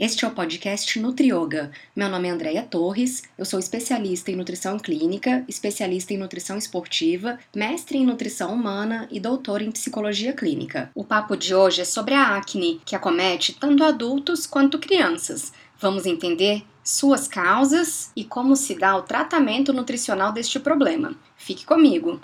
Este é o podcast Nutrioga. Meu nome é Andréia Torres, eu sou especialista em nutrição clínica, especialista em nutrição esportiva, mestre em nutrição humana e doutora em psicologia clínica. O papo de hoje é sobre a acne, que acomete tanto adultos quanto crianças. Vamos entender suas causas e como se dá o tratamento nutricional deste problema. Fique comigo!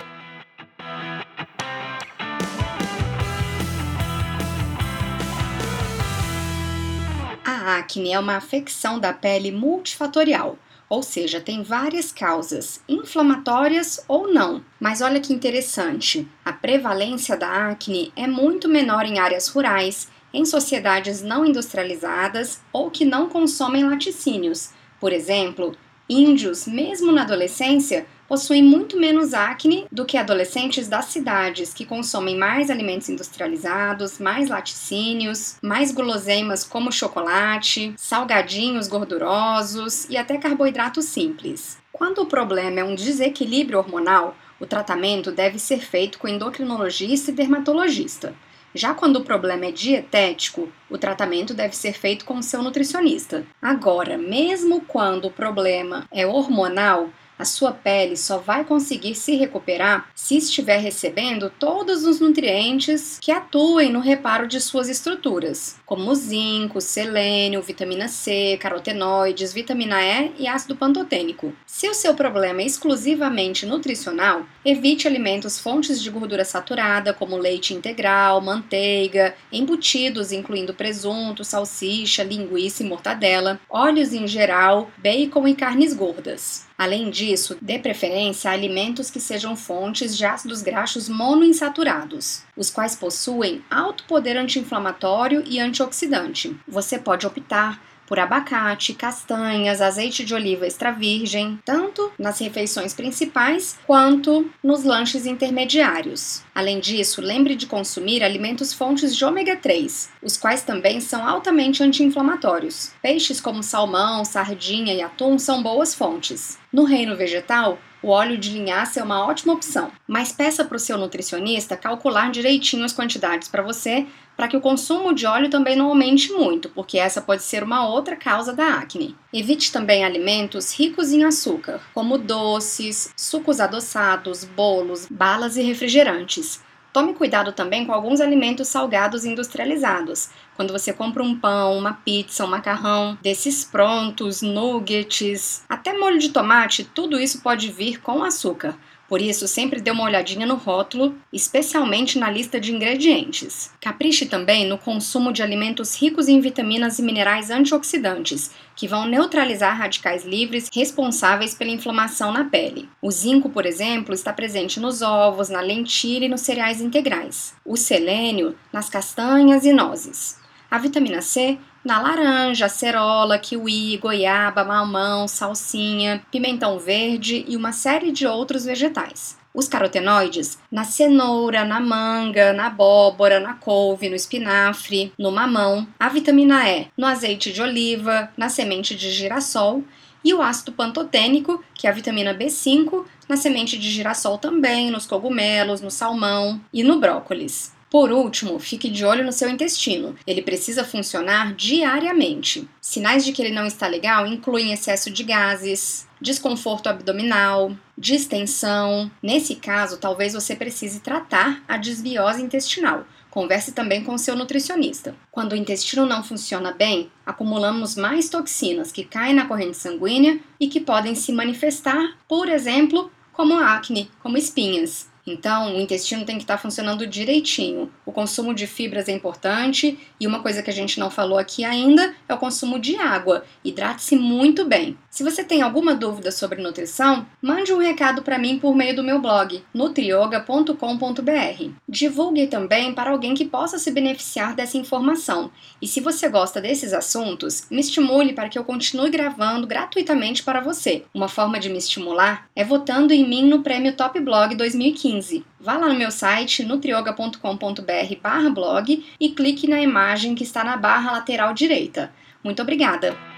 A acne é uma afecção da pele multifatorial, ou seja, tem várias causas, inflamatórias ou não. Mas olha que interessante, a prevalência da acne é muito menor em áreas rurais, em sociedades não industrializadas ou que não consomem laticínios. Por exemplo, índios, mesmo na adolescência, possuem muito menos acne do que adolescentes das cidades, que consomem mais alimentos industrializados, mais laticínios, mais guloseimas como chocolate, salgadinhos gordurosos e até carboidratos simples. Quando o problema é um desequilíbrio hormonal, o tratamento deve ser feito com endocrinologista e dermatologista. Já quando o problema é dietético, o tratamento deve ser feito com seu nutricionista. Agora, mesmo quando o problema é hormonal, a sua pele só vai conseguir se recuperar se estiver recebendo todos os nutrientes que atuem no reparo de suas estruturas, como zinco, selênio, vitamina C, carotenoides, vitamina E e ácido pantotênico. Se o seu problema é exclusivamente nutricional, evite alimentos fontes de gordura saturada, como leite integral, manteiga, embutidos, incluindo presunto, salsicha, linguiça e mortadela, óleos em geral, bacon e carnes gordas. Além disso, dê preferência a alimentos que sejam fontes de ácidos graxos monoinsaturados, os quais possuem alto poder anti-inflamatório e antioxidante. Você pode optar por abacate, castanhas, azeite de oliva extra virgem, tanto nas refeições principais quanto nos lanches intermediários. Além disso, lembre de consumir alimentos fontes de ômega 3, os quais também são altamente anti-inflamatórios. Peixes como salmão, sardinha e atum são boas fontes. No reino vegetal, o óleo de linhaça é uma ótima opção, mas peça para o seu nutricionista calcular direitinho as quantidades para você, para que o consumo de óleo também não aumente muito, porque essa pode ser uma outra causa da acne. Evite também alimentos ricos em açúcar, como doces, sucos adoçados, bolos, balas e refrigerantes. Tome cuidado também com alguns alimentos salgados industrializados. Quando você compra um pão, uma pizza, um macarrão, desses prontos, nuggets, até molho de tomate, tudo isso pode vir com açúcar. Por isso, sempre dê uma olhadinha no rótulo, especialmente na lista de ingredientes. Capriche também no consumo de alimentos ricos em vitaminas e minerais antioxidantes, que vão neutralizar radicais livres responsáveis pela inflamação na pele. O zinco, por exemplo, está presente nos ovos, na lentilha e nos cereais integrais. O selênio nas castanhas e nozes. A vitamina C na laranja, acerola, kiwi, goiaba, mamão, salsinha, pimentão verde e uma série de outros vegetais. Os carotenoides na cenoura, na manga, na abóbora, na couve, no espinafre, no mamão, a vitamina E no azeite de oliva, na semente de girassol e o ácido pantotênico, que é a vitamina B5, na semente de girassol também, nos cogumelos, no salmão e no brócolis. Por último, fique de olho no seu intestino. Ele precisa funcionar diariamente. Sinais de que ele não está legal incluem excesso de gases, desconforto abdominal, distensão. Nesse caso, talvez você precise tratar a desbiose intestinal. Converse também com seu nutricionista. Quando o intestino não funciona bem, acumulamos mais toxinas que caem na corrente sanguínea e que podem se manifestar, por exemplo, como acne, como espinhas. Então, o intestino tem que estar tá funcionando direitinho. O consumo de fibras é importante e uma coisa que a gente não falou aqui ainda é o consumo de água. Hidrate-se muito bem. Se você tem alguma dúvida sobre nutrição, mande um recado para mim por meio do meu blog nutrioga.com.br. Divulgue também para alguém que possa se beneficiar dessa informação. E se você gosta desses assuntos, me estimule para que eu continue gravando gratuitamente para você. Uma forma de me estimular é votando em mim no Prêmio Top Blog 2015 15. Vá lá no meu site nutrioga.com.br/blog e clique na imagem que está na barra lateral direita. Muito obrigada!